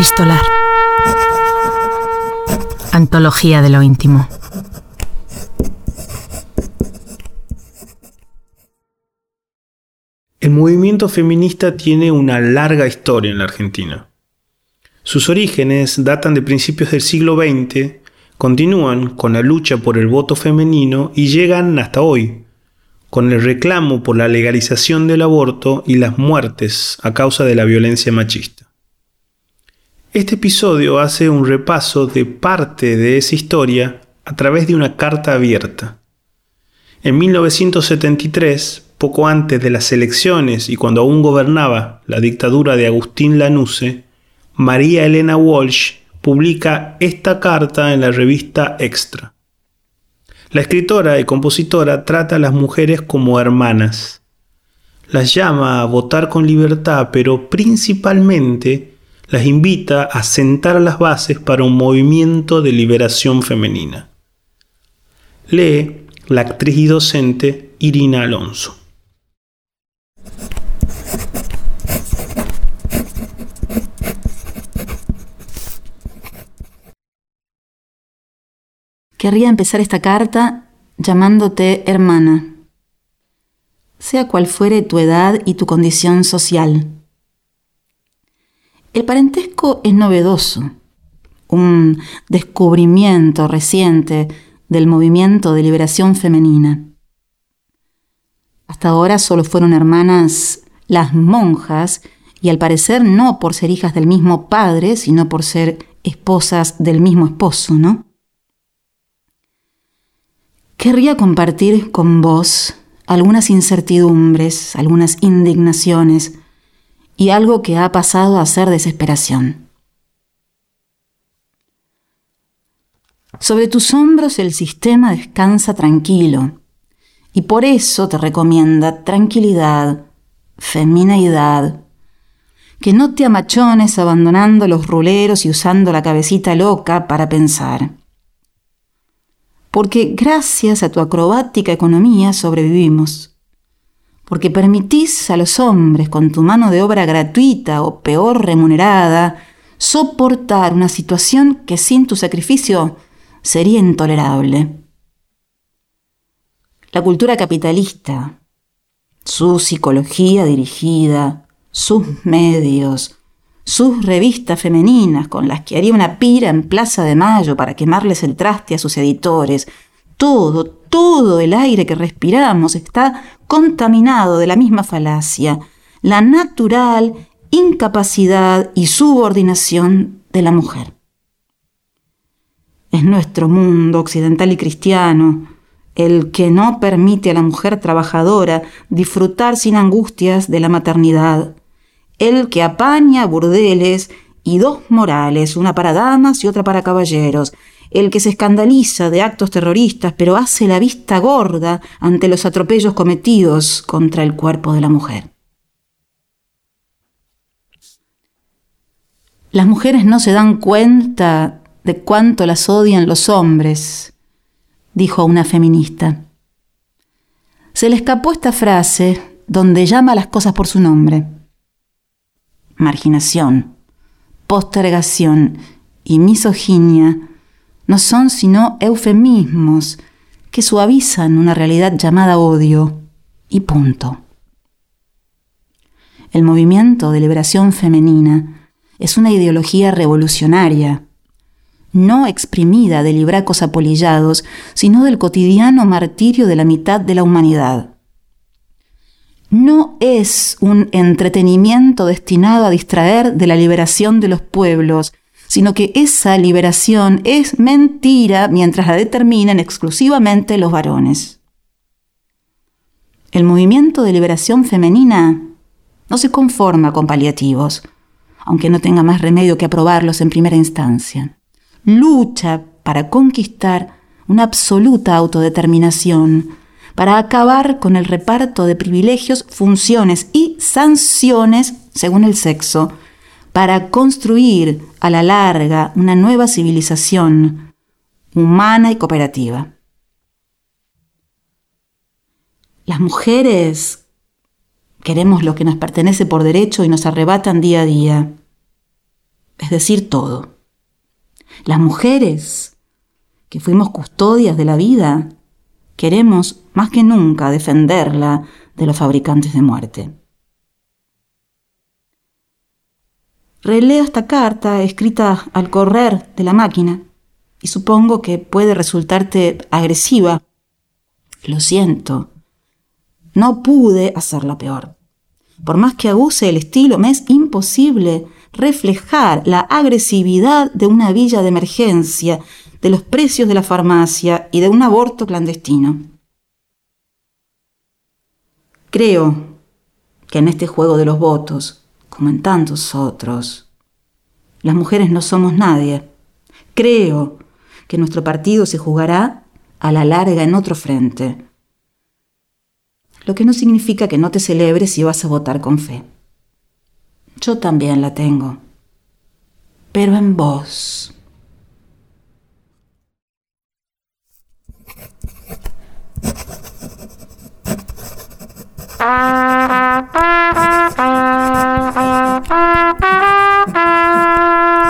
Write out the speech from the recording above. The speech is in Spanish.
Epistolar. Antología de lo íntimo. El movimiento feminista tiene una larga historia en la Argentina. Sus orígenes datan de principios del siglo XX, continúan con la lucha por el voto femenino y llegan hasta hoy, con el reclamo por la legalización del aborto y las muertes a causa de la violencia machista. Este episodio hace un repaso de parte de esa historia a través de una carta abierta. En 1973, poco antes de las elecciones y cuando aún gobernaba la dictadura de Agustín Lanusse, María Elena Walsh publica esta carta en la revista Extra. La escritora y compositora trata a las mujeres como hermanas. Las llama a votar con libertad, pero principalmente las invita a sentar las bases para un movimiento de liberación femenina. Lee la actriz y docente Irina Alonso. Querría empezar esta carta llamándote hermana, sea cual fuere tu edad y tu condición social. El parentesco es novedoso, un descubrimiento reciente del movimiento de liberación femenina. Hasta ahora solo fueron hermanas las monjas y al parecer no por ser hijas del mismo padre, sino por ser esposas del mismo esposo, ¿no? Querría compartir con vos algunas incertidumbres, algunas indignaciones, y algo que ha pasado a ser desesperación. Sobre tus hombros el sistema descansa tranquilo y por eso te recomienda tranquilidad, femineidad, que no te amachones abandonando los ruleros y usando la cabecita loca para pensar. Porque gracias a tu acrobática economía sobrevivimos porque permitís a los hombres con tu mano de obra gratuita o peor remunerada soportar una situación que sin tu sacrificio sería intolerable. La cultura capitalista, su psicología dirigida, sus medios, sus revistas femeninas con las que haría una pira en Plaza de Mayo para quemarles el traste a sus editores, todo, todo el aire que respiramos está contaminado de la misma falacia, la natural incapacidad y subordinación de la mujer. Es nuestro mundo occidental y cristiano el que no permite a la mujer trabajadora disfrutar sin angustias de la maternidad, el que apaña burdeles y dos morales, una para damas y otra para caballeros, el que se escandaliza de actos terroristas, pero hace la vista gorda ante los atropellos cometidos contra el cuerpo de la mujer. Las mujeres no se dan cuenta de cuánto las odian los hombres, dijo una feminista. Se le escapó esta frase donde llama las cosas por su nombre. Marginación, postergación y misoginia no son sino eufemismos que suavizan una realidad llamada odio y punto. El movimiento de liberación femenina es una ideología revolucionaria, no exprimida de libracos apolillados, sino del cotidiano martirio de la mitad de la humanidad. No es un entretenimiento destinado a distraer de la liberación de los pueblos, sino que esa liberación es mentira mientras la determinan exclusivamente los varones. El movimiento de liberación femenina no se conforma con paliativos, aunque no tenga más remedio que aprobarlos en primera instancia. Lucha para conquistar una absoluta autodeterminación, para acabar con el reparto de privilegios, funciones y sanciones según el sexo, para construir a la larga una nueva civilización humana y cooperativa. Las mujeres queremos lo que nos pertenece por derecho y nos arrebatan día a día. es decir, todo. Las mujeres, que fuimos custodias de la vida, queremos más que nunca defenderla de los fabricantes de muerte. Releo esta carta escrita al correr de la máquina y supongo que puede resultarte agresiva. Lo siento. No pude hacerla peor. Por más que abuse el estilo, me es imposible reflejar la agresividad de una villa de emergencia, de los precios de la farmacia y de un aborto clandestino. Creo que en este juego de los votos como en tantos otros. Las mujeres no somos nadie. Creo que nuestro partido se jugará a la larga en otro frente. Lo que no significa que no te celebres si vas a votar con fe. Yo también la tengo. Pero en vos.